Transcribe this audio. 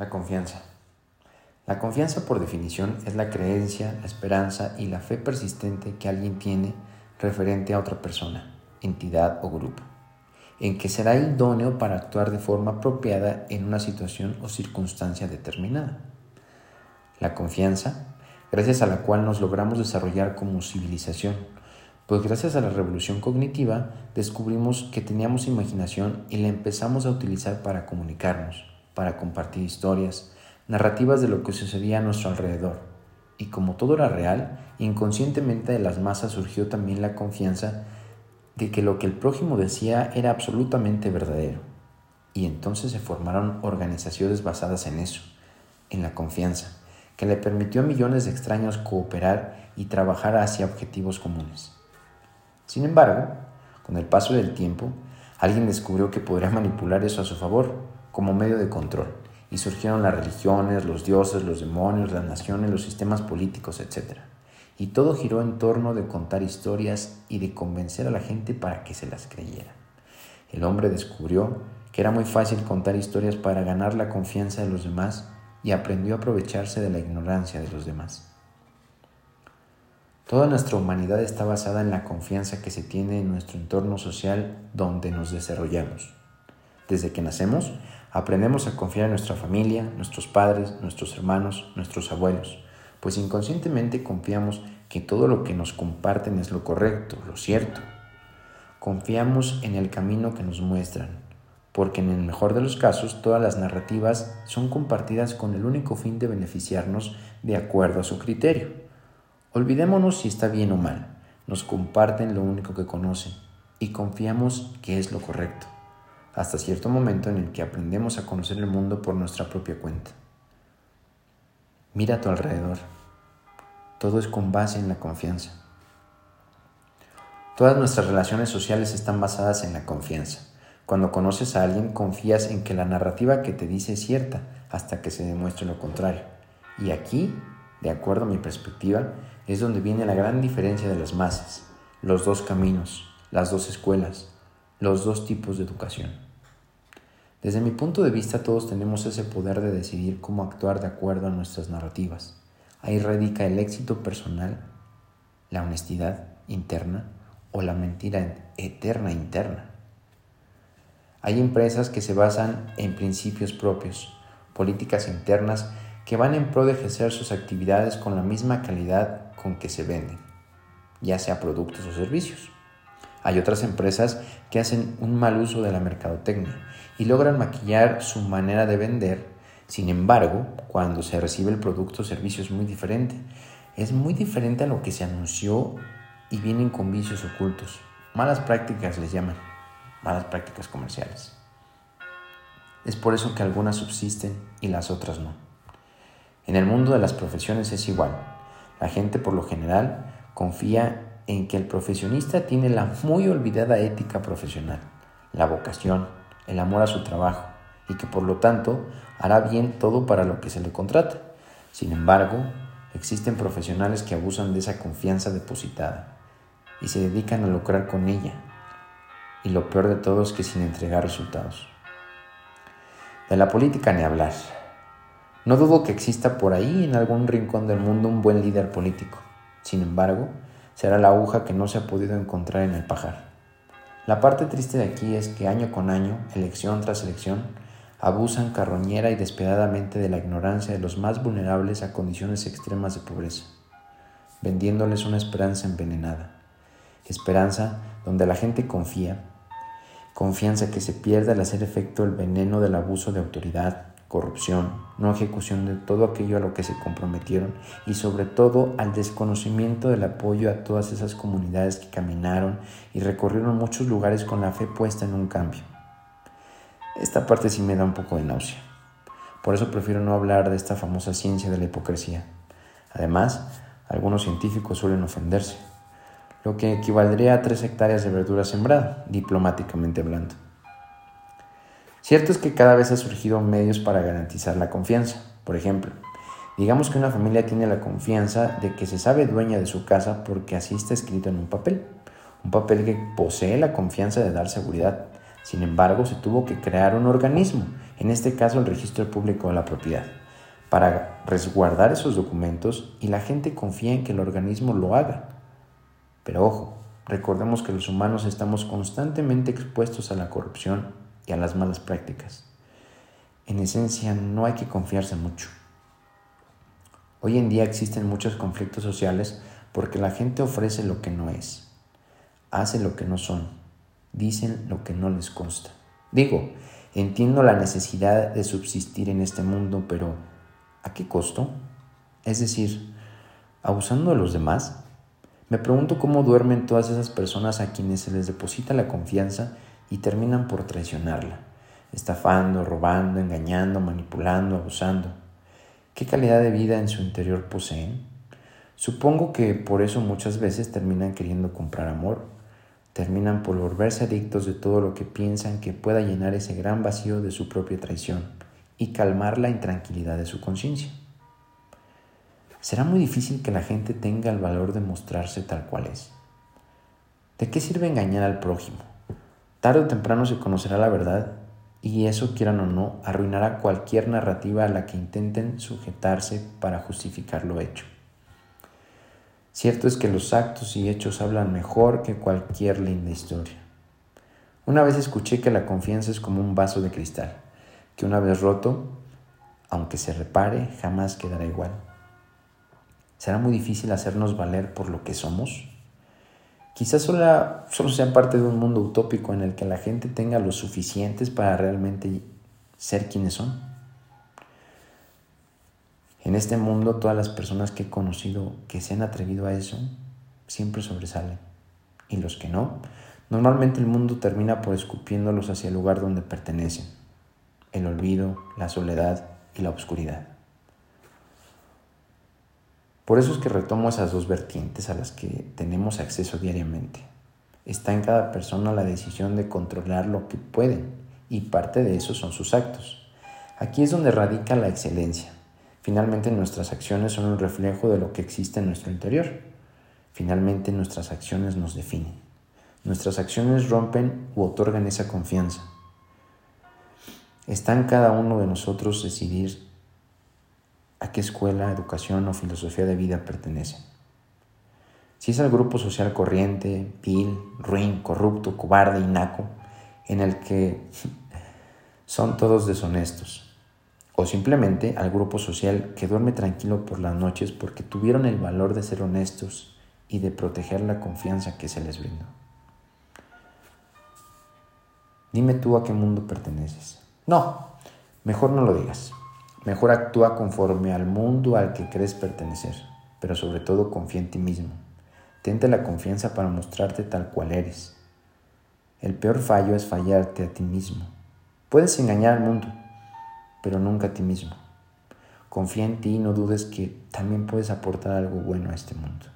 La confianza. La confianza por definición es la creencia, la esperanza y la fe persistente que alguien tiene referente a otra persona, entidad o grupo, en que será idóneo para actuar de forma apropiada en una situación o circunstancia determinada. La confianza, gracias a la cual nos logramos desarrollar como civilización, pues gracias a la revolución cognitiva descubrimos que teníamos imaginación y la empezamos a utilizar para comunicarnos, para compartir historias, narrativas de lo que sucedía a nuestro alrededor. Y como todo era real, inconscientemente de las masas surgió también la confianza de que lo que el prójimo decía era absolutamente verdadero. Y entonces se formaron organizaciones basadas en eso, en la confianza, que le permitió a millones de extraños cooperar y trabajar hacia objetivos comunes. Sin embargo, con el paso del tiempo, alguien descubrió que podría manipular eso a su favor, como medio de control, y surgieron las religiones, los dioses, los demonios, las naciones, los sistemas políticos, etc. Y todo giró en torno de contar historias y de convencer a la gente para que se las creyera. El hombre descubrió que era muy fácil contar historias para ganar la confianza de los demás y aprendió a aprovecharse de la ignorancia de los demás. Toda nuestra humanidad está basada en la confianza que se tiene en nuestro entorno social donde nos desarrollamos. Desde que nacemos, aprendemos a confiar en nuestra familia, nuestros padres, nuestros hermanos, nuestros abuelos, pues inconscientemente confiamos que todo lo que nos comparten es lo correcto, lo cierto. Confiamos en el camino que nos muestran, porque en el mejor de los casos todas las narrativas son compartidas con el único fin de beneficiarnos de acuerdo a su criterio. Olvidémonos si está bien o mal, nos comparten lo único que conocen y confiamos que es lo correcto hasta cierto momento en el que aprendemos a conocer el mundo por nuestra propia cuenta. Mira a tu alrededor. Todo es con base en la confianza. Todas nuestras relaciones sociales están basadas en la confianza. Cuando conoces a alguien confías en que la narrativa que te dice es cierta hasta que se demuestre lo contrario. Y aquí, de acuerdo a mi perspectiva, es donde viene la gran diferencia de las masas, los dos caminos, las dos escuelas, los dos tipos de educación. Desde mi punto de vista todos tenemos ese poder de decidir cómo actuar de acuerdo a nuestras narrativas. Ahí radica el éxito personal, la honestidad interna o la mentira eterna interna. Hay empresas que se basan en principios propios, políticas internas que van en pro de ejercer sus actividades con la misma calidad con que se venden, ya sea productos o servicios. Hay otras empresas que hacen un mal uso de la mercadotecnia y logran maquillar su manera de vender. Sin embargo, cuando se recibe el producto o servicio es muy diferente. Es muy diferente a lo que se anunció y vienen con vicios ocultos. Malas prácticas les llaman, malas prácticas comerciales. Es por eso que algunas subsisten y las otras no. En el mundo de las profesiones es igual. La gente por lo general confía en que el profesionista tiene la muy olvidada ética profesional, la vocación, el amor a su trabajo y que por lo tanto hará bien todo para lo que se le contrata. Sin embargo, existen profesionales que abusan de esa confianza depositada y se dedican a lucrar con ella. Y lo peor de todo es que sin entregar resultados. De la política ni hablar. No dudo que exista por ahí en algún rincón del mundo un buen líder político. Sin embargo, será la aguja que no se ha podido encontrar en el pajar. La parte triste de aquí es que año con año, elección tras elección, abusan carroñera y despiadadamente de la ignorancia de los más vulnerables a condiciones extremas de pobreza, vendiéndoles una esperanza envenenada. Esperanza donde la gente confía, confianza que se pierde al hacer efecto el veneno del abuso de autoridad, corrupción, no ejecución de todo aquello a lo que se comprometieron y sobre todo al desconocimiento del apoyo a todas esas comunidades que caminaron y recorrieron muchos lugares con la fe puesta en un cambio. Esta parte sí me da un poco de náusea. Por eso prefiero no hablar de esta famosa ciencia de la hipocresía. Además, algunos científicos suelen ofenderse, lo que equivaldría a tres hectáreas de verdura sembrada, diplomáticamente hablando. Cierto es que cada vez ha surgido medios para garantizar la confianza. Por ejemplo, digamos que una familia tiene la confianza de que se sabe dueña de su casa porque así está escrito en un papel. Un papel que posee la confianza de dar seguridad. Sin embargo, se tuvo que crear un organismo en este caso el registro público de la propiedad, para resguardar esos documentos y la gente confía en que el organismo lo haga. Pero ojo, recordemos que los humanos estamos constantemente expuestos a la corrupción y a las malas prácticas. En esencia, no hay que confiarse mucho. Hoy en día existen muchos conflictos sociales porque la gente ofrece lo que no es, hace lo que no son, dicen lo que no les consta. Digo, entiendo la necesidad de subsistir en este mundo, pero ¿a qué costo? Es decir, abusando de los demás. Me pregunto cómo duermen todas esas personas a quienes se les deposita la confianza y terminan por traicionarla, estafando, robando, engañando, manipulando, abusando. ¿Qué calidad de vida en su interior poseen? Supongo que por eso muchas veces terminan queriendo comprar amor, terminan por volverse adictos de todo lo que piensan que pueda llenar ese gran vacío de su propia traición y calmar la intranquilidad de su conciencia. Será muy difícil que la gente tenga el valor de mostrarse tal cual es. ¿De qué sirve engañar al prójimo? Tarde o temprano se conocerá la verdad y eso, quieran o no, arruinará cualquier narrativa a la que intenten sujetarse para justificar lo hecho. Cierto es que los actos y hechos hablan mejor que cualquier linda historia. Una vez escuché que la confianza es como un vaso de cristal, que una vez roto, aunque se repare, jamás quedará igual. ¿Será muy difícil hacernos valer por lo que somos? Quizás solo, solo sea parte de un mundo utópico en el que la gente tenga lo suficientes para realmente ser quienes son. En este mundo todas las personas que he conocido que se han atrevido a eso siempre sobresalen. Y los que no, normalmente el mundo termina por escupiéndolos hacia el lugar donde pertenecen. El olvido, la soledad y la oscuridad. Por eso es que retomo esas dos vertientes a las que tenemos acceso diariamente. Está en cada persona la decisión de controlar lo que pueden y parte de eso son sus actos. Aquí es donde radica la excelencia Finalmente nuestras acciones son un reflejo de lo que existe en nuestro interior. Finalmente nuestras acciones nos definen. Nuestras acciones rompen u otorgan esa confianza. Está en cada uno de nosotros decidir a qué escuela, educación o filosofía de vida pertenece. Si es al grupo social corriente, vil, ruin, corrupto, cobarde y naco, en el que son todos deshonestos, o simplemente al grupo social que duerme tranquilo por las noches porque tuvieron el valor de ser honestos y de proteger la confianza que se les brindó. Dime tú a qué mundo perteneces. No, mejor no lo digas. Mejor actúa conforme al mundo al que crees pertenecer, pero sobre todo confía en ti mismo. Tente la confianza para mostrarte tal cual eres. El peor fallo es fallarte a ti mismo. Puedes engañar al mundo, pero nunca a ti mismo. Confía en ti y no dudes que también puedes aportar algo bueno a este mundo.